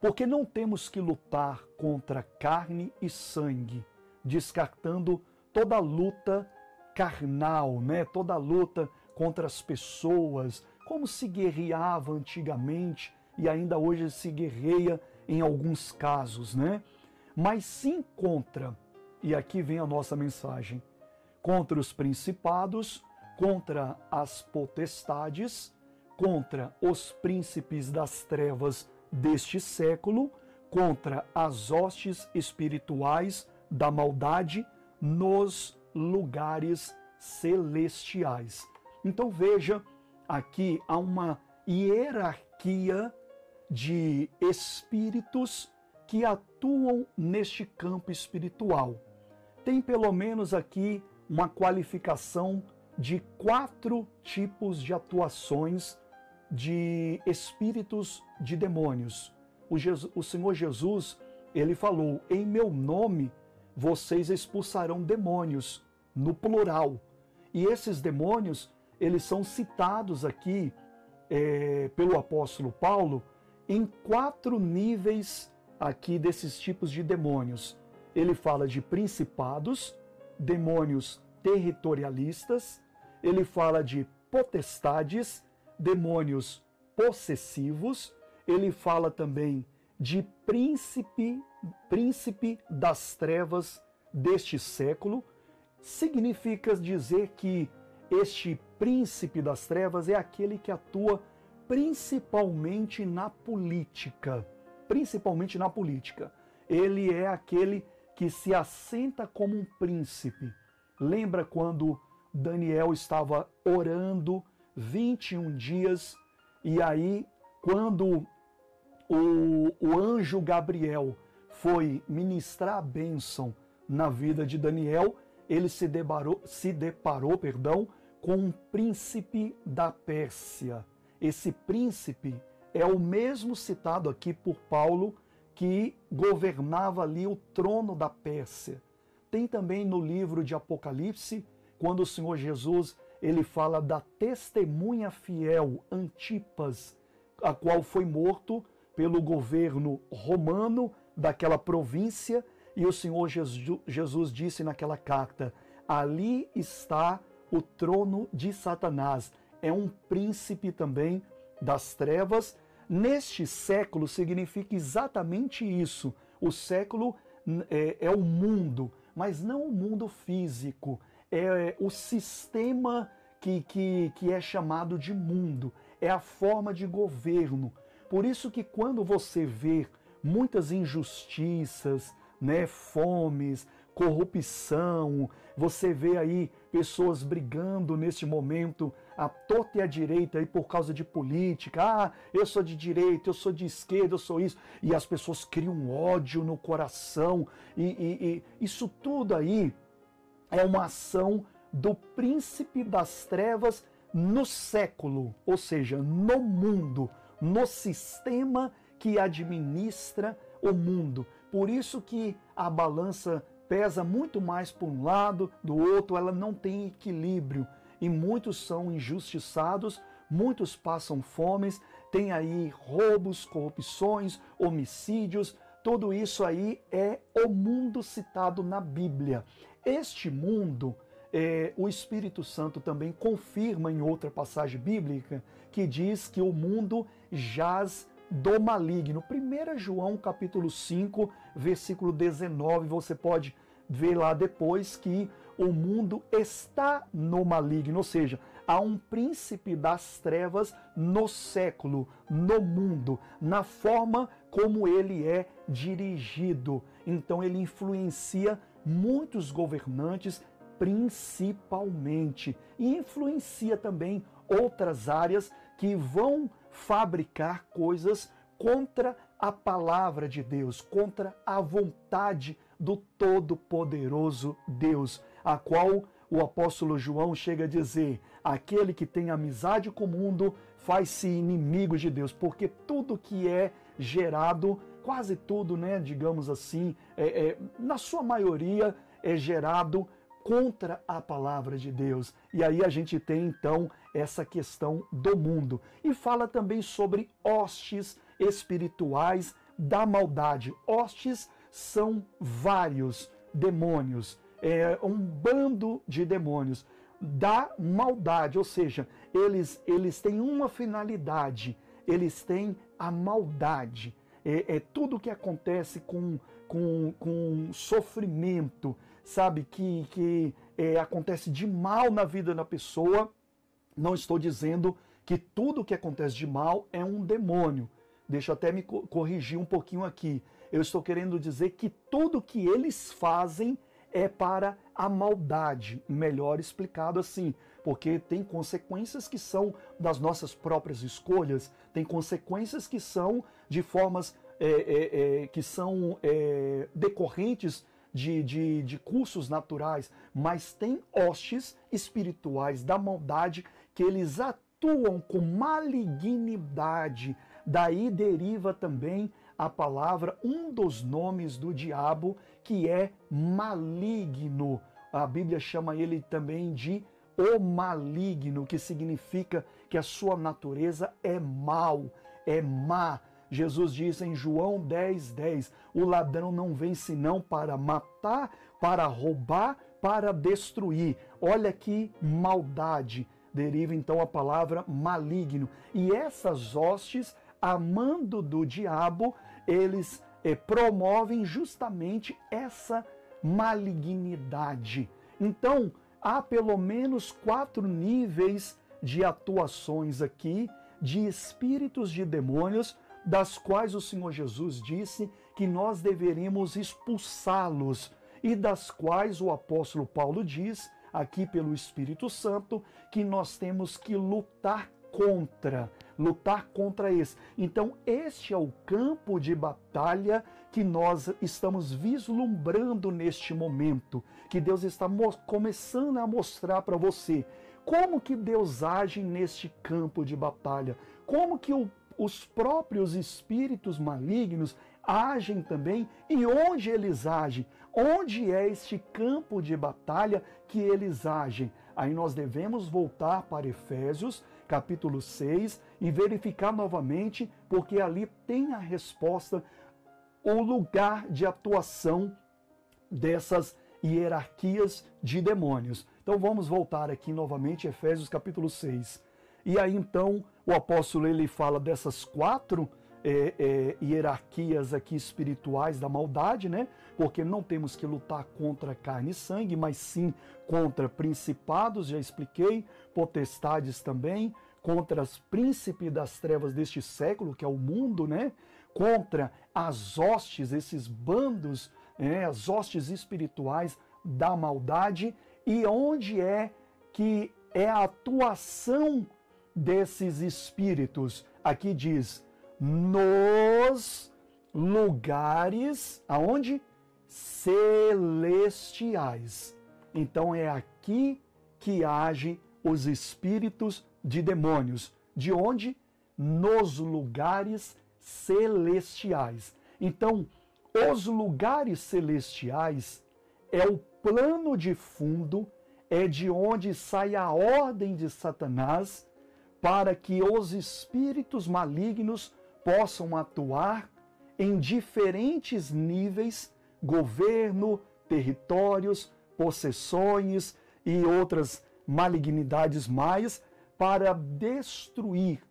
Porque não temos que lutar contra carne e sangue, descartando toda luta carnal, né? Toda luta contra as pessoas, como se guerreava antigamente e ainda hoje se guerreia em alguns casos, né? Mas sim contra, e aqui vem a nossa mensagem, contra os principados, contra as potestades, contra os príncipes das trevas deste século, contra as hostes espirituais da maldade nos lugares celestiais. Então veja, aqui há uma hierarquia de espíritos que atuam neste campo espiritual. Tem pelo menos aqui uma qualificação de quatro tipos de atuações de espíritos de demônios. O, Jesus, o Senhor Jesus, ele falou: "Em meu nome vocês expulsarão demônios", no plural. E esses demônios, eles são citados aqui é, pelo apóstolo Paulo em quatro níveis aqui desses tipos de demônios. Ele fala de principados, demônios territorialistas, ele fala de potestades, demônios possessivos, ele fala também de príncipe, príncipe das trevas deste século. Significa dizer que este príncipe das trevas é aquele que atua principalmente na política. Principalmente na política. Ele é aquele que se assenta como um príncipe. Lembra quando Daniel estava orando 21 dias e aí, quando o, o anjo Gabriel foi ministrar a bênção na vida de Daniel, ele se deparou, se deparou perdão, com um príncipe da Pérsia. Esse príncipe é o mesmo citado aqui por Paulo que governava ali o trono da Pérsia. Tem também no livro de Apocalipse, quando o Senhor Jesus ele fala da testemunha fiel Antipas, a qual foi morto pelo governo romano daquela província, e o Senhor Jesus disse naquela carta: ali está o trono de Satanás é um príncipe também das trevas. Neste século significa exatamente isso. O século é, é o mundo, mas não o mundo físico, é o sistema que, que, que é chamado de mundo, é a forma de governo. Por isso que quando você vê muitas injustiças, né, fomes, corrupção, você vê aí pessoas brigando neste momento à torta e à direita aí por causa de política. Ah, eu sou de direita, eu sou de esquerda, eu sou isso. E as pessoas criam ódio no coração. E, e, e isso tudo aí é uma ação do príncipe das trevas no século, ou seja, no mundo, no sistema que administra o mundo. Por isso que a balança pesa muito mais por um lado, do outro, ela não tem equilíbrio. E muitos são injustiçados, muitos passam fomes, tem aí roubos, corrupções, homicídios, tudo isso aí é o mundo citado na Bíblia. Este mundo, é, o Espírito Santo também confirma em outra passagem bíblica que diz que o mundo jaz do maligno. 1 João capítulo 5, versículo 19, você pode ver lá depois que o mundo está no maligno, ou seja, há um príncipe das trevas no século, no mundo, na forma como ele é dirigido. Então ele influencia muitos governantes, principalmente, e influencia também outras áreas que vão fabricar coisas contra a palavra de Deus, contra a vontade do Todo-Poderoso Deus, a qual o apóstolo João chega a dizer: aquele que tem amizade com o mundo faz-se inimigo de Deus, porque tudo que é gerado, quase tudo, né, digamos assim, é, é, na sua maioria é gerado contra a palavra de Deus. E aí a gente tem então essa questão do mundo. E fala também sobre hostes espirituais da maldade. Hostes são vários demônios, é um bando de demônios da maldade, ou seja, eles, eles têm uma finalidade, eles têm a maldade. É, é tudo que acontece com, com, com sofrimento, sabe, que, que é, acontece de mal na vida da pessoa. Não estou dizendo que tudo que acontece de mal é um demônio. Deixa eu até me corrigir um pouquinho aqui. Eu estou querendo dizer que tudo que eles fazem é para a maldade, melhor explicado assim, porque tem consequências que são das nossas próprias escolhas, tem consequências que são de formas é, é, é, que são é, decorrentes de, de, de cursos naturais, mas tem hostes espirituais da maldade que eles atuam com malignidade. Daí deriva também a palavra, um dos nomes do diabo, que é maligno. A Bíblia chama ele também de o maligno, que significa que a sua natureza é mal, é má. Jesus diz em João 10, 10: o ladrão não vem senão para matar, para roubar, para destruir. Olha que maldade. Deriva então a palavra maligno. E essas hostes, amando do diabo, eles eh, promovem justamente essa malignidade. Então, há pelo menos quatro níveis de atuações aqui de espíritos de demônios, das quais o Senhor Jesus disse que nós deveríamos expulsá-los e das quais o apóstolo Paulo diz, aqui pelo Espírito Santo, que nós temos que lutar contra lutar contra esse. Então, este é o campo de batalha que nós estamos vislumbrando neste momento, que Deus está começando a mostrar para você. Como que Deus age neste campo de batalha? Como que o, os próprios espíritos malignos agem também e onde eles agem? Onde é este campo de batalha que eles agem? Aí nós devemos voltar para Efésios, capítulo 6, e verificar novamente, porque ali tem a resposta, o lugar de atuação dessas hierarquias de demônios. Então vamos voltar aqui novamente, Efésios capítulo 6. E aí então o apóstolo ele fala dessas quatro é, é, hierarquias aqui espirituais da maldade, né? Porque não temos que lutar contra carne e sangue, mas sim contra principados, já expliquei, potestades também, contra os príncipes das trevas deste século, que é o mundo, né? Contra as hostes, esses bandos, né? as hostes espirituais da maldade, e onde é que é a atuação desses espíritos? Aqui diz nos lugares aonde celestiais. Então é aqui que age os espíritos de demônios. De onde? Nos lugares celestiais. Então, os lugares celestiais é o plano de fundo, é de onde sai a ordem de Satanás para que os espíritos malignos possam atuar em diferentes níveis governo, territórios, possessões e outras malignidades mais para destruir,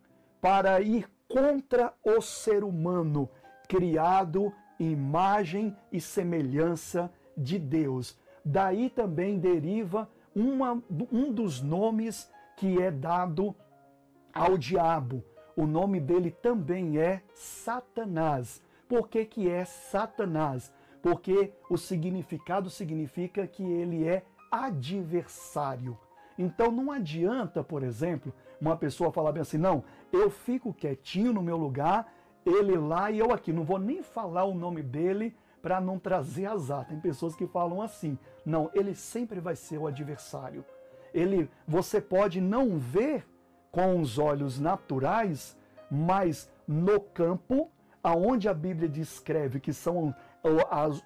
para ir contra o ser humano criado imagem e semelhança de Deus. Daí também deriva uma, um dos nomes que é dado ao diabo, o nome dele também é Satanás. Por que, que é Satanás? Porque o significado significa que ele é adversário. Então não adianta, por exemplo, uma pessoa falar bem assim: não, eu fico quietinho no meu lugar, ele lá e eu aqui. Não vou nem falar o nome dele para não trazer azar. Tem pessoas que falam assim: não, ele sempre vai ser o adversário. Ele, você pode não ver com os olhos naturais, mas no campo, aonde a Bíblia descreve que são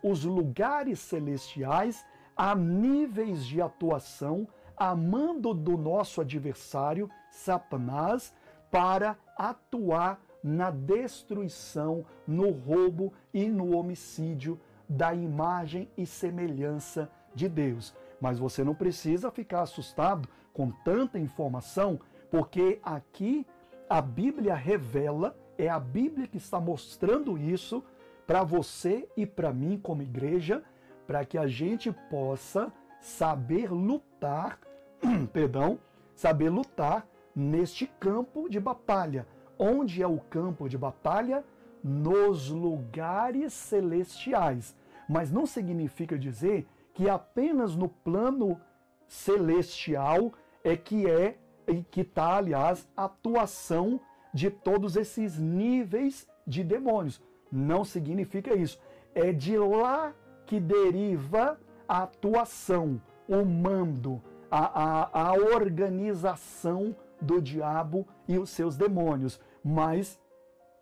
os lugares celestiais, há níveis de atuação, amando do nosso adversário, Satanás, para atuar na destruição, no roubo e no homicídio da imagem e semelhança de Deus. Mas você não precisa ficar assustado com tanta informação, porque aqui a Bíblia revela, é a Bíblia que está mostrando isso para você e para mim como igreja, para que a gente possa saber lutar, perdão, saber lutar neste campo de batalha. Onde é o campo de batalha? Nos lugares celestiais. Mas não significa dizer que apenas no plano celestial é que é e que está, aliás, a atuação de todos esses níveis de demônios. Não significa isso. É de lá que deriva a atuação, o mando, a, a, a organização do diabo e os seus demônios. Mas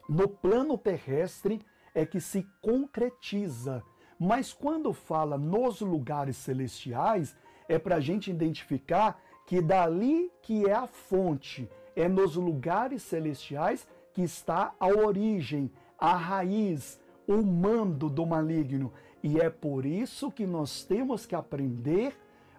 no plano terrestre é que se concretiza. Mas quando fala nos lugares celestiais, é para a gente identificar que dali que é a fonte, é nos lugares celestiais que está a origem, a raiz, o mando do maligno. E é por isso que nós temos que aprender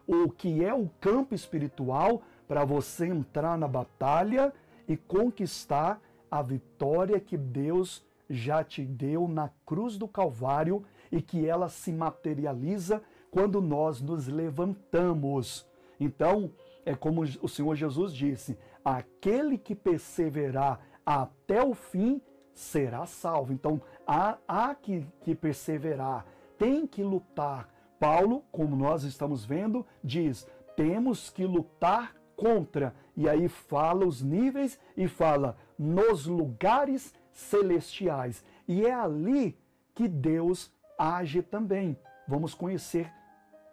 o que é o campo espiritual para você entrar na batalha e conquistar a vitória que Deus já te deu na cruz do Calvário e que ela se materializa quando nós nos levantamos. Então, é como o Senhor Jesus disse: aquele que perseverar até o fim será salvo. Então, há, há que, que perseverar, tem que lutar. Paulo, como nós estamos vendo, diz: temos que lutar contra. E aí fala os níveis e fala nos lugares celestiais. E é ali que Deus age também. Vamos conhecer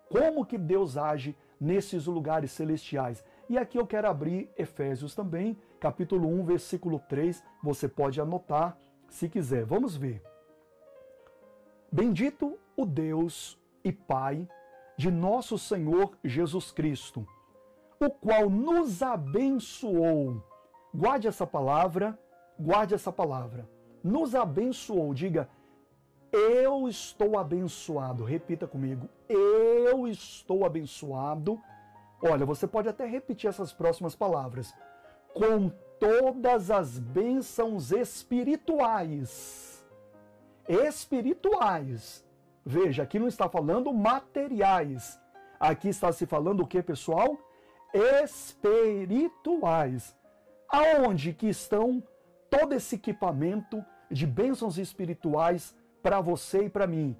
como que Deus age nesses lugares celestiais. E aqui eu quero abrir Efésios também, capítulo 1, versículo 3. Você pode anotar se quiser. Vamos ver. Bendito o Deus e Pai de nosso Senhor Jesus Cristo, o qual nos abençoou. Guarde essa palavra, guarde essa palavra. Nos abençoou, diga, eu estou abençoado. Repita comigo. Eu estou abençoado. Olha, você pode até repetir essas próximas palavras. Com todas as bênçãos espirituais. Espirituais. Veja, aqui não está falando materiais. Aqui está se falando o que, pessoal? Espirituais. Aonde que estão todo esse equipamento de bênçãos espirituais para você e para mim,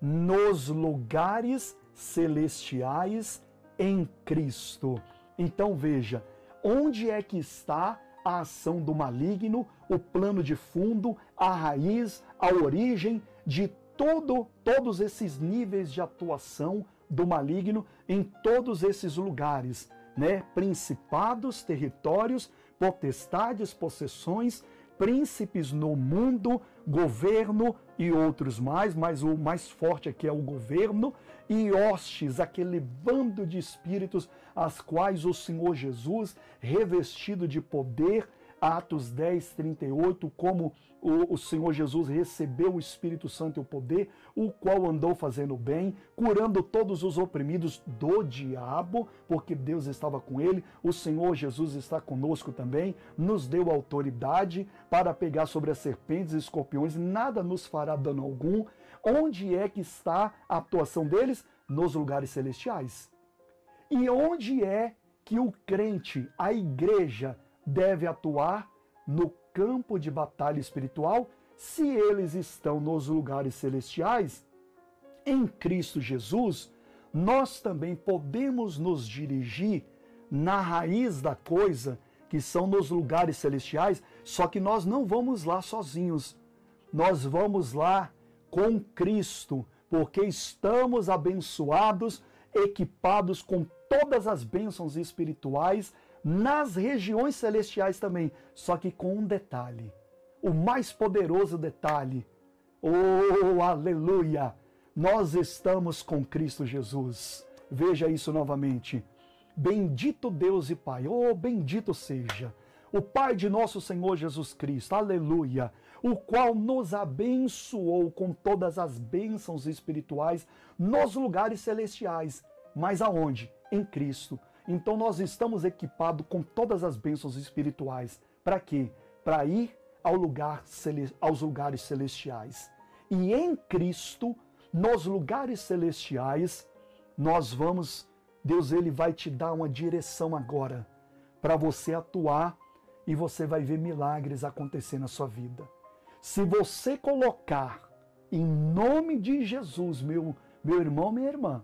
nos lugares celestiais em Cristo. Então veja, onde é que está a ação do maligno, o plano de fundo, a raiz, a origem de todo, todos esses níveis de atuação do maligno em todos esses lugares, né? Principados, territórios, potestades, possessões, príncipes no mundo, governo e outros mais, mas o mais forte aqui é o governo, e hostes, aquele bando de espíritos, as quais o Senhor Jesus, revestido de poder, Atos 10, 38, como o, o, Senhor Jesus recebeu o Espírito Santo e o poder, o qual andou fazendo bem, curando todos os oprimidos do diabo, porque Deus estava com ele. O Senhor Jesus está conosco também, nos deu autoridade para pegar sobre as serpentes e escorpiões, nada nos fará dano algum. Onde é que está a atuação deles? Nos lugares celestiais. E onde é que o crente, a igreja, deve atuar no campo de batalha espiritual se eles estão nos lugares celestiais? Em Cristo Jesus, nós também podemos nos dirigir na raiz da coisa, que são nos lugares celestiais, só que nós não vamos lá sozinhos. Nós vamos lá com Cristo, porque estamos abençoados, equipados com todas as bênçãos espirituais nas regiões celestiais também, só que com um detalhe, o mais poderoso detalhe. Oh, aleluia! Nós estamos com Cristo Jesus. Veja isso novamente. Bendito Deus e Pai, oh, bendito seja o Pai de nosso Senhor Jesus Cristo, aleluia, o qual nos abençoou com todas as bênçãos espirituais nos lugares celestiais. Mas aonde? Em Cristo. Então nós estamos equipados com todas as bênçãos espirituais. Para quê? Para ir ao lugar, aos lugares celestiais. E em Cristo, nos lugares celestiais, nós vamos, Deus ele vai te dar uma direção agora para você atuar e você vai ver milagres acontecer na sua vida. Se você colocar em nome de Jesus, meu, meu irmão, minha irmã,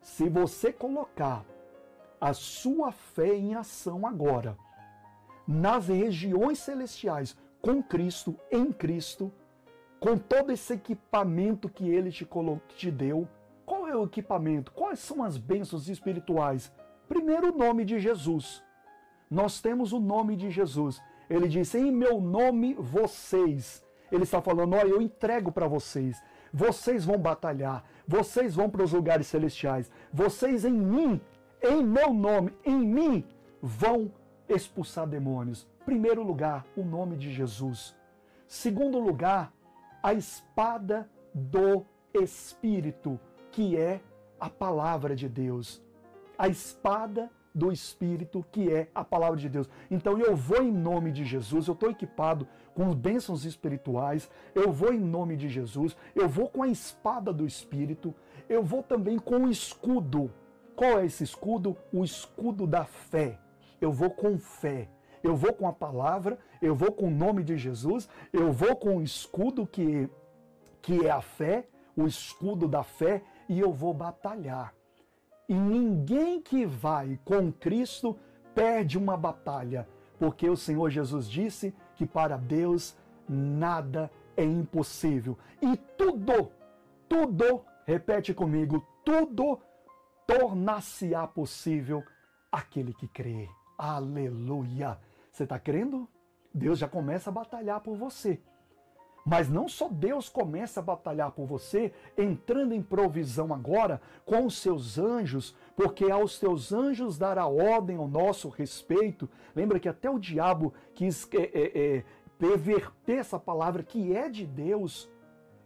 se você colocar a sua fé em ação agora, nas regiões celestiais, com Cristo, em Cristo, com todo esse equipamento que ele te, te deu. Qual é o equipamento? Quais são as bênçãos espirituais? Primeiro, o nome de Jesus. Nós temos o nome de Jesus. Ele disse: Em meu nome vocês. Ele está falando: Olha, eu entrego para vocês. Vocês vão batalhar. Vocês vão para os lugares celestiais. Vocês em mim, em meu nome, em mim, vão expulsar demônios. Primeiro lugar, o nome de Jesus. Segundo lugar, a espada do Espírito, que é a palavra de Deus. A espada do Espírito, que é a palavra de Deus. Então eu vou em nome de Jesus, eu estou equipado com bênçãos espirituais, eu vou em nome de Jesus, eu vou com a espada do Espírito, eu vou também com o escudo. Qual é esse escudo? O escudo da fé. Eu vou com fé. Eu vou com a palavra, eu vou com o nome de Jesus, eu vou com o escudo que, que é a fé, o escudo da fé, e eu vou batalhar. E ninguém que vai com Cristo perde uma batalha, porque o Senhor Jesus disse que para Deus nada é impossível. E tudo, tudo, repete comigo, tudo tornar-se-á possível aquele que crê. Aleluia! Você está crendo? Deus já começa a batalhar por você. Mas não só Deus começa a batalhar por você, entrando em provisão agora com os seus anjos, porque aos teus anjos dará ordem ao nosso respeito. Lembra que até o diabo quis é, é, é, perverter essa palavra que é de Deus,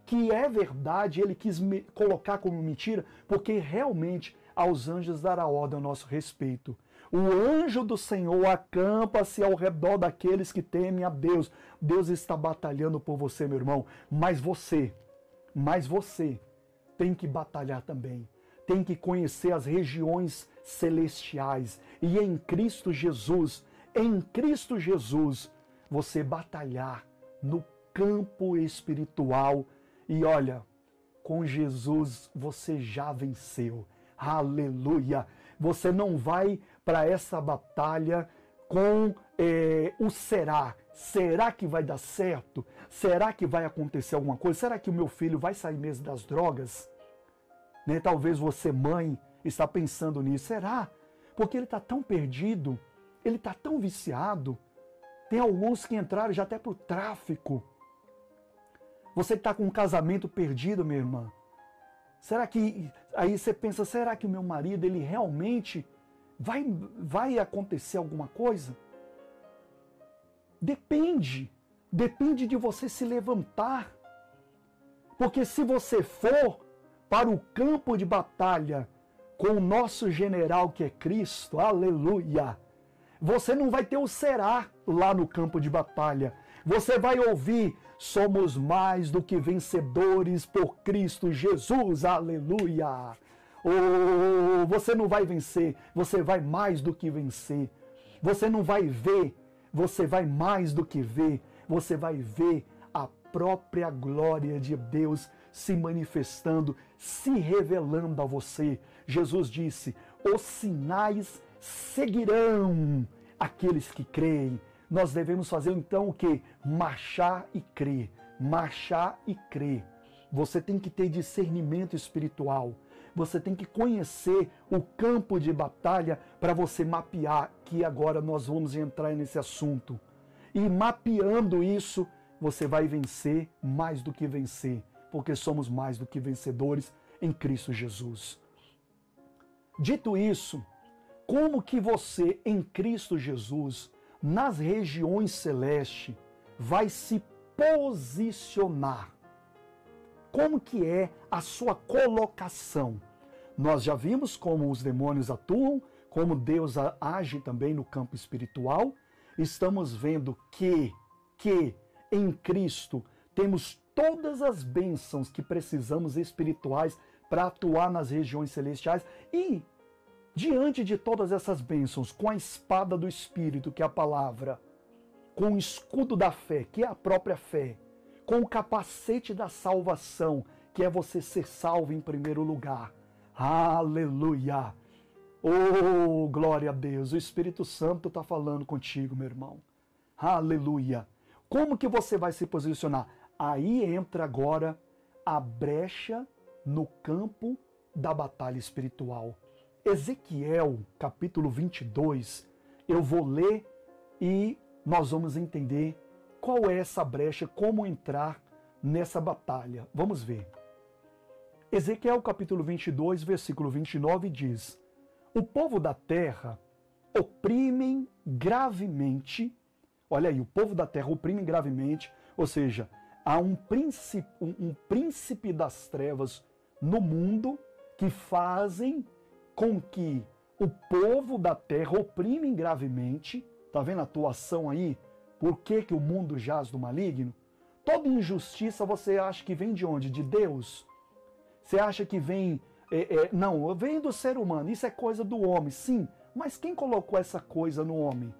que é verdade, ele quis colocar como mentira, porque realmente aos anjos dará ordem ao nosso respeito. O anjo do Senhor acampa-se ao redor daqueles que temem a Deus. Deus está batalhando por você, meu irmão. Mas você, mas você tem que batalhar também. Tem que conhecer as regiões celestiais. E em Cristo Jesus, em Cristo Jesus, você batalhar no campo espiritual. E olha, com Jesus você já venceu. Aleluia! Você não vai para essa batalha com é, o será. Será que vai dar certo? Será que vai acontecer alguma coisa? Será que o meu filho vai sair mesmo das drogas? Né? Talvez você, mãe, está pensando nisso. Será? Porque ele está tão perdido, ele está tão viciado. Tem alguns que entraram já até para o tráfico. Você está com um casamento perdido, minha irmã. Será que aí você pensa, será que o meu marido ele realmente vai vai acontecer alguma coisa? Depende. Depende de você se levantar. Porque se você for para o campo de batalha com o nosso general que é Cristo, aleluia, você não vai ter o será lá no campo de batalha. Você vai ouvir: somos mais do que vencedores por Cristo Jesus, aleluia. Oh, você não vai vencer, você vai mais do que vencer. Você não vai ver, você vai mais do que ver. Você vai ver a própria glória de Deus se manifestando, se revelando a você. Jesus disse: os sinais seguirão aqueles que creem nós devemos fazer então o que? Marchar e crer. Marchar e crer. Você tem que ter discernimento espiritual. Você tem que conhecer o campo de batalha para você mapear, que agora nós vamos entrar nesse assunto. E mapeando isso, você vai vencer mais do que vencer, porque somos mais do que vencedores em Cristo Jesus. Dito isso, como que você em Cristo Jesus nas regiões celestes, vai se posicionar. Como que é a sua colocação? Nós já vimos como os demônios atuam, como Deus age também no campo espiritual. Estamos vendo que que em Cristo temos todas as bênçãos que precisamos espirituais para atuar nas regiões celestiais e diante de todas essas bênçãos, com a espada do espírito, que é a palavra, com o escudo da fé, que é a própria fé, com o capacete da salvação, que é você ser salvo em primeiro lugar. Aleluia! Oh, glória a Deus! O Espírito Santo está falando contigo, meu irmão. Aleluia! Como que você vai se posicionar? Aí entra agora a brecha no campo da batalha espiritual. Ezequiel, capítulo 22, eu vou ler e nós vamos entender qual é essa brecha, como entrar nessa batalha. Vamos ver. Ezequiel, capítulo 22, versículo 29 diz: O povo da terra oprimem gravemente Olha aí, o povo da terra oprime gravemente, ou seja, há um príncipe, um, um príncipe das trevas no mundo que fazem com que o povo da terra oprime gravemente. Tá vendo a atuação aí? Por que, que o mundo jaz do maligno? Toda injustiça você acha que vem de onde? De Deus? Você acha que vem. É, é, não, vem do ser humano. Isso é coisa do homem, sim. Mas quem colocou essa coisa no homem?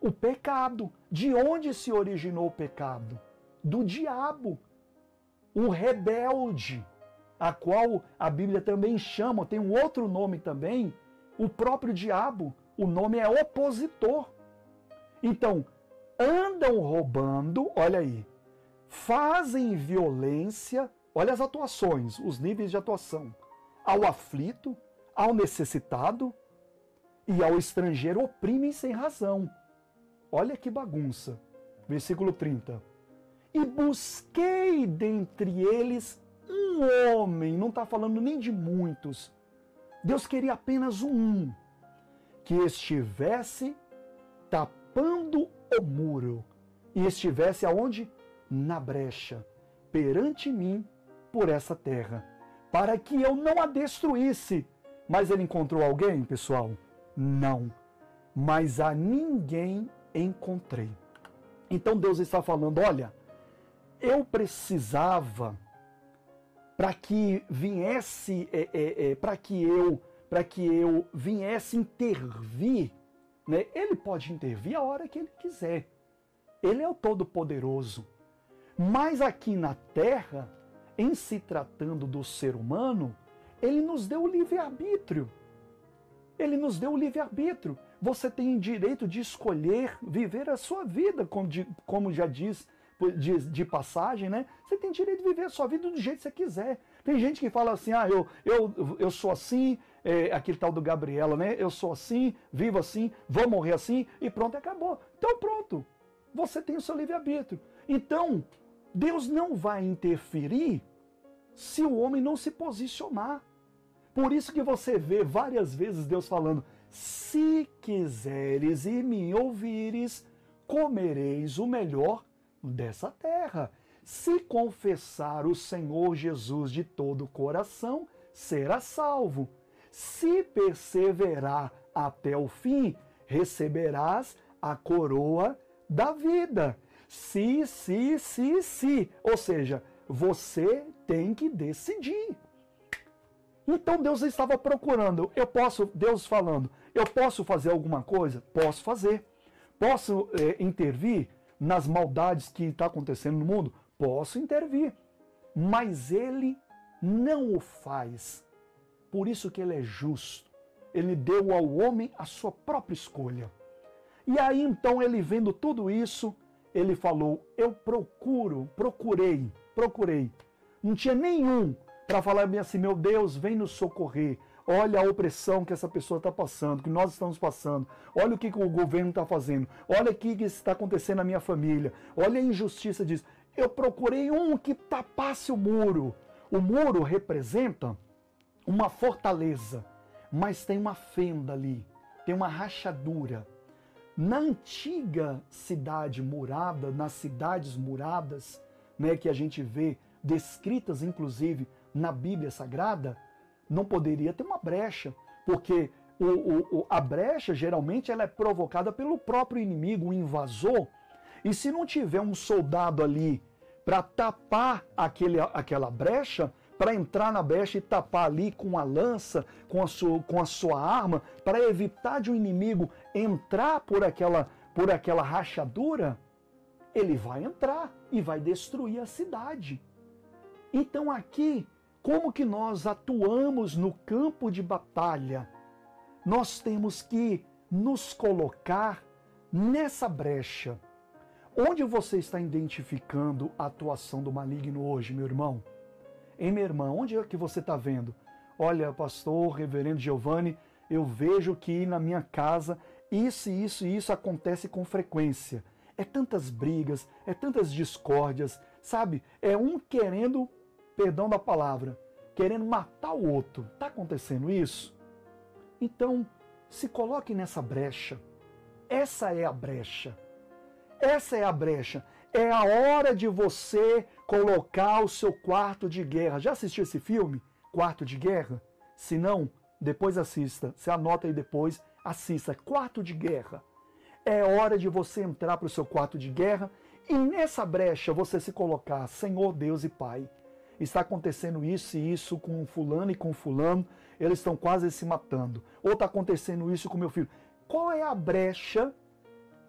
o pecado. De onde se originou o pecado? Do diabo, o rebelde, a qual a Bíblia também chama, tem um outro nome também, o próprio diabo. O nome é opositor. Então, andam roubando, olha aí, fazem violência, olha as atuações, os níveis de atuação, ao aflito, ao necessitado e ao estrangeiro oprimem sem razão. Olha que bagunça. Versículo 30. E busquei dentre eles um homem, não está falando nem de muitos. Deus queria apenas um, que estivesse tapando o muro e estivesse aonde? Na brecha, perante mim por essa terra, para que eu não a destruísse. Mas ele encontrou alguém, pessoal? Não. Mas a ninguém encontrei. Então Deus está falando: olha, eu precisava para que viesse, é, é, é, para que eu, para que eu viesse intervir, né? Ele pode intervir a hora que ele quiser. Ele é o Todo-Poderoso. Mas aqui na Terra, em se tratando do ser humano, ele nos deu o livre-arbítrio. Ele nos deu o livre-arbítrio você tem direito de escolher viver a sua vida, como, de, como já diz de, de, passagem, né? Você tem direito de viver a sua vida do jeito que você quiser. Tem gente que fala assim, ah, eu, eu, eu sou assim, é, aquele tal do Gabriela, né? Eu sou assim, vivo assim, vou morrer assim e pronto, acabou. Então pronto, você tem o seu livre-arbítrio. Então, Deus não vai interferir se o homem não se posicionar. Por isso que você vê várias vezes Deus falando, se quiseres e me ouvires, comereis o melhor dessa terra. Se confessar o Senhor Jesus de todo o coração, será salvo. Se perseverar até o fim, receberás a coroa da vida. Se, se, se, se. Ou seja, você tem que decidir. Então Deus estava procurando, eu posso, Deus falando, eu posso fazer alguma coisa? Posso fazer. Posso é, intervir nas maldades que está acontecendo no mundo? Posso intervir. Mas ele não o faz. Por isso que ele é justo. Ele deu ao homem a sua própria escolha. E aí então ele vendo tudo isso, ele falou: Eu procuro, procurei, procurei. Não tinha nenhum para falar assim: meu Deus, vem nos socorrer. Olha a opressão que essa pessoa está passando, que nós estamos passando. Olha o que, que o governo está fazendo. Olha o que, que está acontecendo na minha família. Olha a injustiça disso. Eu procurei um que tapasse o muro. O muro representa uma fortaleza, mas tem uma fenda ali, tem uma rachadura. Na antiga cidade murada, nas cidades muradas, né, que a gente vê descritas inclusive na Bíblia Sagrada, não poderia ter uma brecha, porque o, o, a brecha geralmente ela é provocada pelo próprio inimigo, o invasor. E se não tiver um soldado ali para tapar aquele, aquela brecha, para entrar na brecha e tapar ali com a lança, com a sua, com a sua arma, para evitar de um inimigo entrar por aquela, por aquela rachadura, ele vai entrar e vai destruir a cidade. Então aqui, como que nós atuamos no campo de batalha? Nós temos que nos colocar nessa brecha. Onde você está identificando a atuação do maligno hoje, meu irmão? Em minha irmã, onde é que você está vendo? Olha, pastor, reverendo Giovanni, eu vejo que na minha casa isso, isso e isso acontece com frequência. É tantas brigas, é tantas discórdias, sabe? É um querendo, perdão da palavra, querendo matar o outro. Está acontecendo isso? Então, se coloque nessa brecha. Essa é a brecha. Essa é a brecha. É a hora de você colocar o seu quarto de guerra. Já assistiu esse filme? Quarto de Guerra? Se não, depois assista. Você anota aí depois, assista. Quarto de Guerra. É hora de você entrar para o seu quarto de guerra e nessa brecha você se colocar, Senhor Deus e Pai. Está acontecendo isso e isso com fulano e com fulano, eles estão quase se matando. Ou está acontecendo isso com meu filho. Qual é a brecha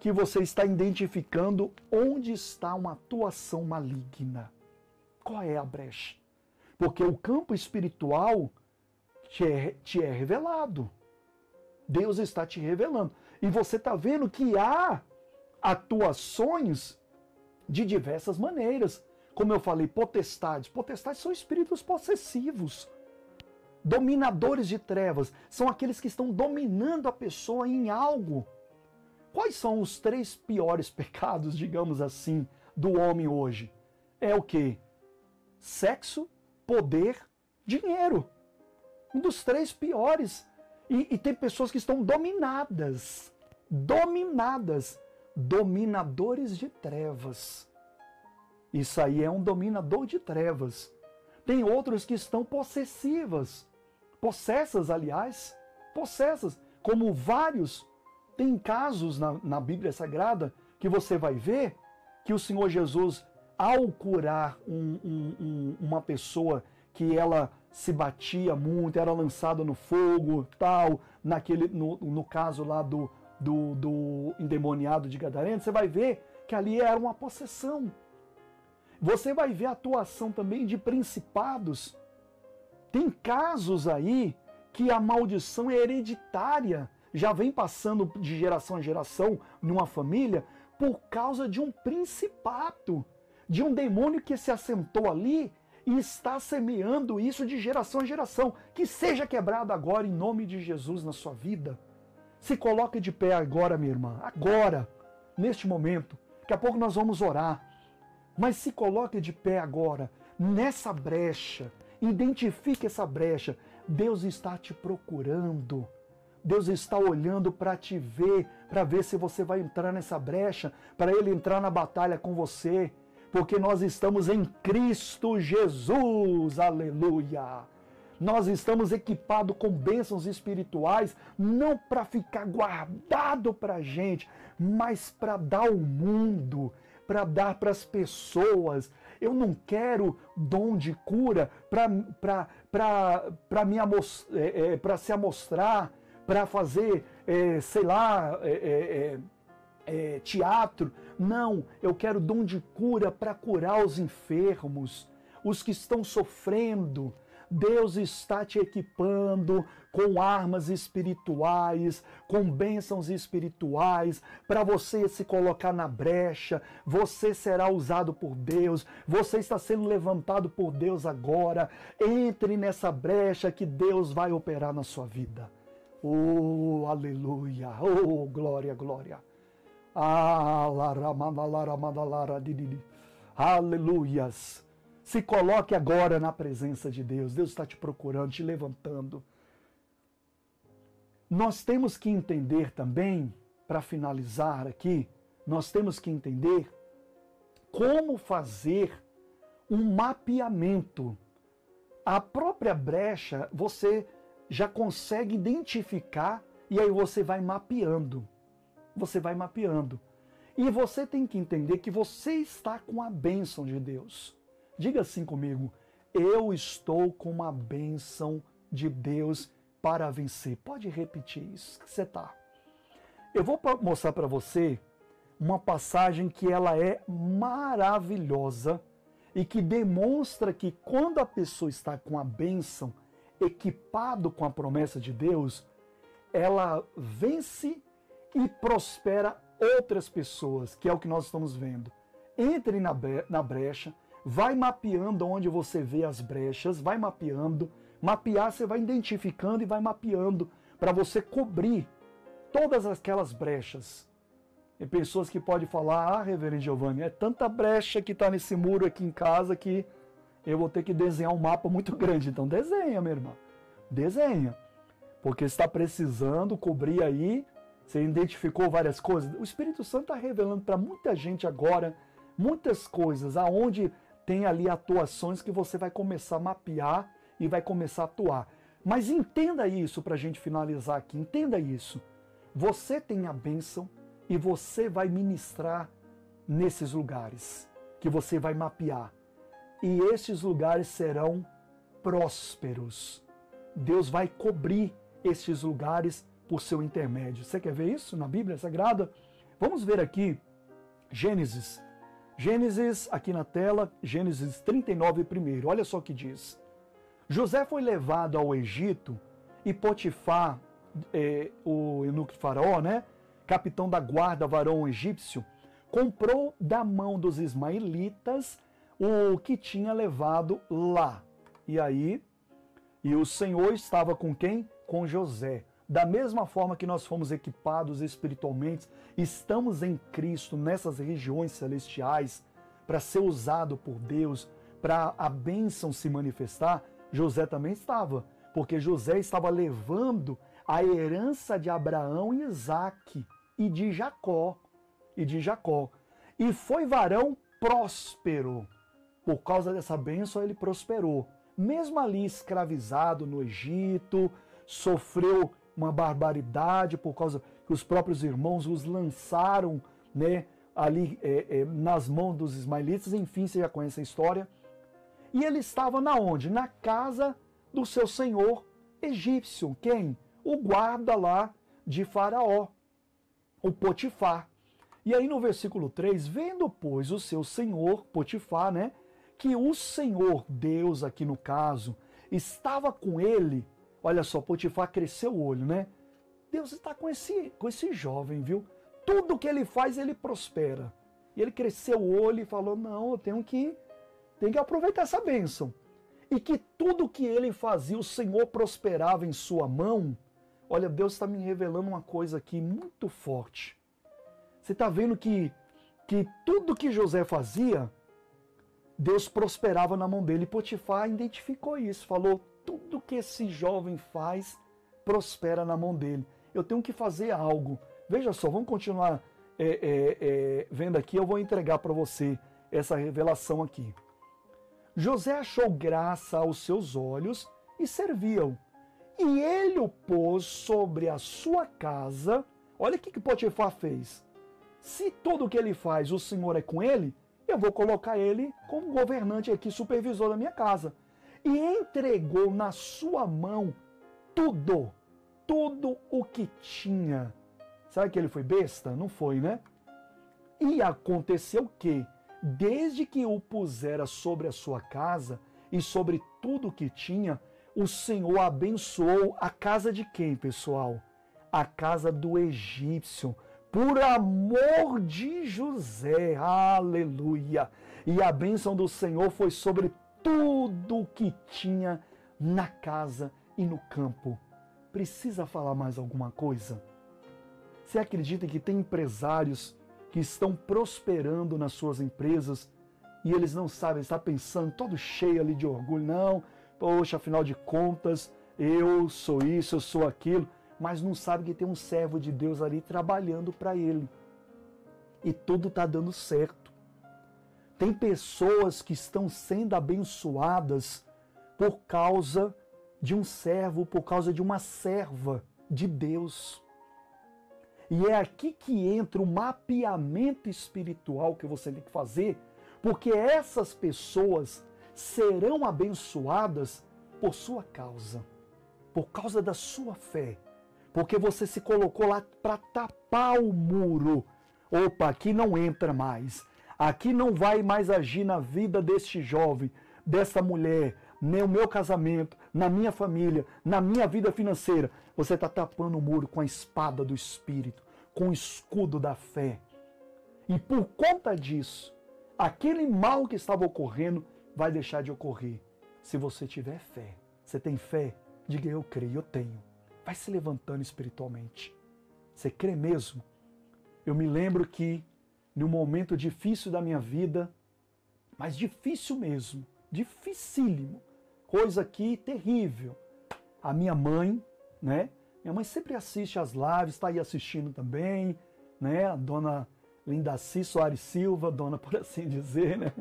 que você está identificando onde está uma atuação maligna. Qual é a brecha? Porque o campo espiritual te é, te é revelado. Deus está te revelando. E você está vendo que há atuações de diversas maneiras. Como eu falei, potestades. Potestades são espíritos possessivos. Dominadores de trevas são aqueles que estão dominando a pessoa em algo. Quais são os três piores pecados, digamos assim, do homem hoje? É o que? Sexo, poder, dinheiro. Um dos três piores. E, e tem pessoas que estão dominadas. Dominadas. Dominadores de trevas. Isso aí é um dominador de trevas. Tem outros que estão possessivas. Possessas, aliás. Possessas. Como vários tem casos na, na Bíblia Sagrada que você vai ver que o Senhor Jesus, ao curar um, um, um, uma pessoa que ela se batia muito, era lançada no fogo, tal, naquele, no, no caso lá do, do, do endemoniado de Gadareno, você vai ver que ali era uma possessão. Você vai ver a atuação também de principados. Tem casos aí que a maldição é hereditária já vem passando de geração a geração numa família por causa de um principado, de um demônio que se assentou ali e está semeando isso de geração a geração. Que seja quebrado agora em nome de Jesus na sua vida. Se coloque de pé agora, minha irmã, agora, neste momento. Daqui a pouco nós vamos orar. Mas se coloque de pé agora, nessa brecha. Identifique essa brecha. Deus está te procurando. Deus está olhando para te ver, para ver se você vai entrar nessa brecha, para Ele entrar na batalha com você, porque nós estamos em Cristo Jesus, aleluia. Nós estamos equipados com bênçãos espirituais, não para ficar guardado para a gente, mas para dar ao mundo, para dar para as pessoas. Eu não quero dom de cura para é, é, se amostrar para fazer, é, sei lá, é, é, é, teatro. Não, eu quero dom de cura para curar os enfermos, os que estão sofrendo. Deus está te equipando com armas espirituais, com bênçãos espirituais, para você se colocar na brecha. Você será usado por Deus, você está sendo levantado por Deus agora. Entre nessa brecha que Deus vai operar na sua vida. Oh, aleluia. Oh, glória, glória. Ah, Aleluias. Se coloque agora na presença de Deus. Deus está te procurando, te levantando. Nós temos que entender também, para finalizar aqui, nós temos que entender como fazer um mapeamento. A própria brecha você já consegue identificar e aí você vai mapeando. Você vai mapeando. E você tem que entender que você está com a bênção de Deus. Diga assim comigo: eu estou com uma bênção de Deus para vencer. Pode repetir isso que você está. Eu vou mostrar para você uma passagem que ela é maravilhosa e que demonstra que quando a pessoa está com a bênção, equipado com a promessa de Deus, ela vence e prospera outras pessoas, que é o que nós estamos vendo. Entre na, na brecha, vai mapeando onde você vê as brechas, vai mapeando. Mapear, você vai identificando e vai mapeando para você cobrir todas aquelas brechas. E pessoas que podem falar, ah, reverendo Giovanni, é tanta brecha que está nesse muro aqui em casa que eu vou ter que desenhar um mapa muito grande. Então desenha, minha irmã. Desenha. Porque está precisando cobrir aí. Você identificou várias coisas. O Espírito Santo está revelando para muita gente agora muitas coisas, aonde tem ali atuações que você vai começar a mapear e vai começar a atuar. Mas entenda isso para a gente finalizar aqui. Entenda isso. Você tem a bênção e você vai ministrar nesses lugares que você vai mapear. E esses lugares serão prósperos. Deus vai cobrir esses lugares por seu intermédio. Você quer ver isso na Bíblia Sagrada? Vamos ver aqui Gênesis. Gênesis, aqui na tela, Gênesis 39, primeiro. Olha só o que diz. José foi levado ao Egito e Potifar, eh, o eunuco faraó, né? capitão da guarda varão egípcio, comprou da mão dos ismaelitas o que tinha levado lá. E aí, e o Senhor estava com quem? Com José. Da mesma forma que nós fomos equipados espiritualmente, estamos em Cristo nessas regiões celestiais para ser usado por Deus, para a bênção se manifestar, José também estava, porque José estava levando a herança de Abraão e Isaac e de Jacó, e de Jacó. E foi varão próspero. Por causa dessa bênção ele prosperou. Mesmo ali escravizado no Egito, sofreu uma barbaridade por causa que os próprios irmãos os lançaram, né, ali é, é, nas mãos dos ismaelitas. Enfim, você já conhece a história. E ele estava na onde? Na casa do seu senhor egípcio. Quem? O guarda lá de Faraó o Potifar. E aí no versículo 3, vendo, pois, o seu senhor, Potifar, né, que o Senhor Deus, aqui no caso, estava com ele, olha só, Potifar cresceu o olho, né? Deus está com esse, com esse jovem, viu? Tudo que ele faz, ele prospera. E ele cresceu o olho e falou: Não, eu tenho que, tenho que aproveitar essa bênção. E que tudo que ele fazia, o Senhor prosperava em sua mão. Olha, Deus está me revelando uma coisa aqui muito forte. Você está vendo que, que tudo que José fazia, Deus prosperava na mão dele. E Potifar identificou isso, falou: tudo que esse jovem faz prospera na mão dele. Eu tenho que fazer algo. Veja só, vamos continuar é, é, é, vendo aqui. Eu vou entregar para você essa revelação aqui. José achou graça aos seus olhos e serviu e ele o pôs sobre a sua casa. Olha o que, que Potifar fez. Se tudo que ele faz o Senhor é com ele, eu vou colocar ele como governante aqui, supervisor da minha casa. E entregou na sua mão tudo, tudo o que tinha. Sabe que ele foi besta? Não foi, né? E aconteceu que, desde que o pusera sobre a sua casa e sobre tudo o que tinha, o Senhor abençoou a casa de quem, pessoal? A casa do egípcio, por amor de José. Aleluia! E a bênção do Senhor foi sobre tudo que tinha na casa e no campo. Precisa falar mais alguma coisa? Você acredita que tem empresários que estão prosperando nas suas empresas e eles não sabem, está pensando todo cheio ali de orgulho, não, poxa, afinal de contas, eu sou isso, eu sou aquilo. mas não sabe que tem um servo de Deus ali trabalhando para ele. E tudo está dando certo. Tem pessoas que estão sendo abençoadas por causa de um servo, por causa de uma serva de Deus. E é aqui que entra o mapeamento espiritual que você tem que fazer, porque essas pessoas serão abençoadas por sua causa, por causa da sua fé, porque você se colocou lá para tapar o muro. Opa, aqui não entra mais. Aqui não vai mais agir na vida deste jovem, dessa mulher, no meu casamento, na minha família, na minha vida financeira. Você está tapando o muro com a espada do Espírito, com o escudo da fé. E por conta disso, aquele mal que estava ocorrendo vai deixar de ocorrer. Se você tiver fé, você tem fé? Diga eu creio, eu tenho. Vai se levantando espiritualmente. Você crê mesmo? Eu me lembro que no momento difícil da minha vida, mas difícil mesmo, dificílimo, coisa aqui terrível. A minha mãe, né? Minha mãe sempre assiste as lives, está aí assistindo também, né? A dona Lindaci Soares Silva, dona por assim dizer, né?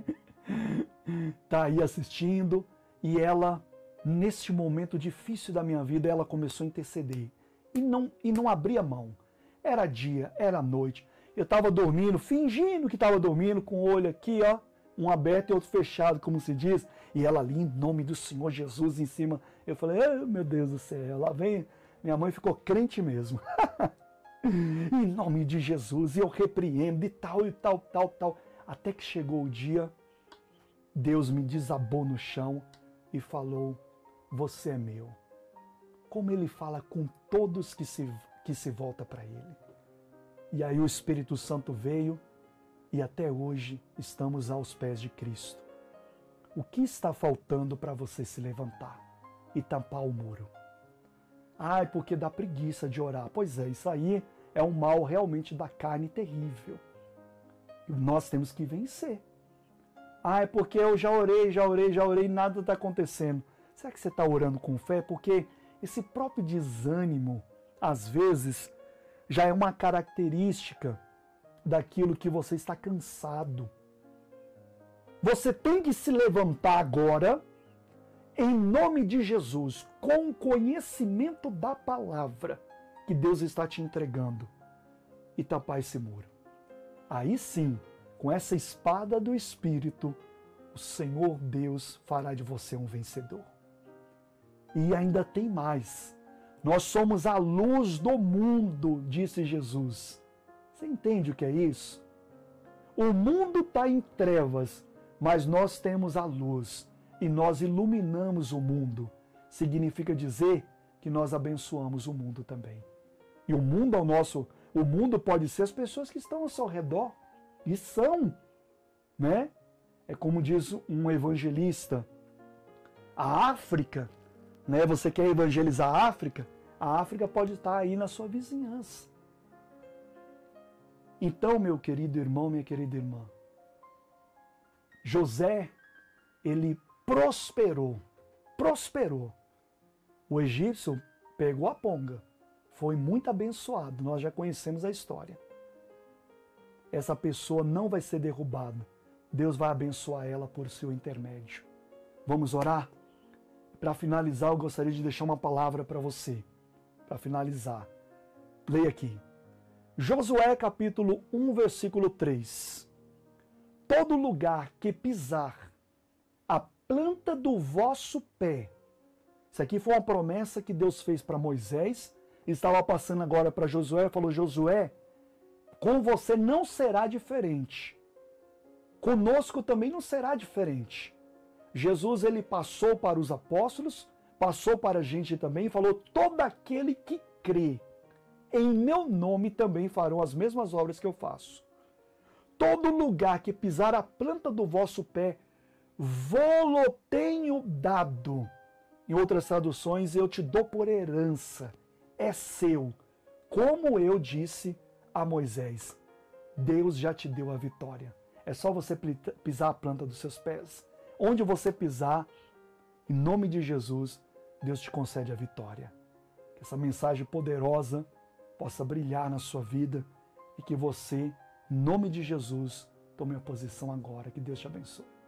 Está aí assistindo e ela, neste momento difícil da minha vida, ela começou a interceder e não, e não abria mão. Era dia, era noite. Eu estava dormindo, fingindo que estava dormindo, com o olho aqui, ó, um aberto e outro fechado, como se diz, e ela ali, em nome do Senhor Jesus, em cima. Eu falei, oh, meu Deus do céu, lá vem. Minha mãe ficou crente mesmo. em nome de Jesus, eu repreendo, e tal, e tal, tal, tal. Até que chegou o dia, Deus me desabou no chão e falou: Você é meu. Como ele fala com todos que se, que se volta para ele. E aí o Espírito Santo veio e até hoje estamos aos pés de Cristo. O que está faltando para você se levantar e tampar o muro? Ai, porque dá preguiça de orar. Pois é, isso aí é um mal realmente da carne terrível. Nós temos que vencer. Ah, é porque eu já orei, já orei, já orei nada está acontecendo. Será que você está orando com fé? Porque esse próprio desânimo, às vezes, já é uma característica daquilo que você está cansado. Você tem que se levantar agora, em nome de Jesus, com o conhecimento da palavra que Deus está te entregando e tapar esse muro. Aí sim, com essa espada do Espírito, o Senhor Deus fará de você um vencedor. E ainda tem mais. Nós somos a luz do mundo, disse Jesus. Você entende o que é isso? O mundo está em trevas, mas nós temos a luz e nós iluminamos o mundo. Significa dizer que nós abençoamos o mundo também. E o mundo ao nosso, o mundo pode ser as pessoas que estão ao seu redor e são, né? É como diz um evangelista, a África né? Você quer evangelizar a África? A África pode estar aí na sua vizinhança. Então, meu querido irmão, minha querida irmã, José, ele prosperou, prosperou. O egípcio pegou a ponga, foi muito abençoado, nós já conhecemos a história. Essa pessoa não vai ser derrubada, Deus vai abençoar ela por seu intermédio. Vamos orar? Para finalizar, eu gostaria de deixar uma palavra para você. Para finalizar, leia aqui. Josué capítulo 1, versículo 3. Todo lugar que pisar a planta do vosso pé. Isso aqui foi uma promessa que Deus fez para Moisés. Estava passando agora para Josué. Falou: Josué, com você não será diferente. Conosco também não será diferente. Jesus ele passou para os apóstolos, passou para a gente também e falou: todo aquele que crê em meu nome também farão as mesmas obras que eu faço. Todo lugar que pisar a planta do vosso pé, vou-lo tenho dado. Em outras traduções, eu te dou por herança, é seu. Como eu disse a Moisés, Deus já te deu a vitória. É só você pisar a planta dos seus pés. Onde você pisar, em nome de Jesus, Deus te concede a vitória. Que essa mensagem poderosa possa brilhar na sua vida e que você, em nome de Jesus, tome a posição agora. Que Deus te abençoe.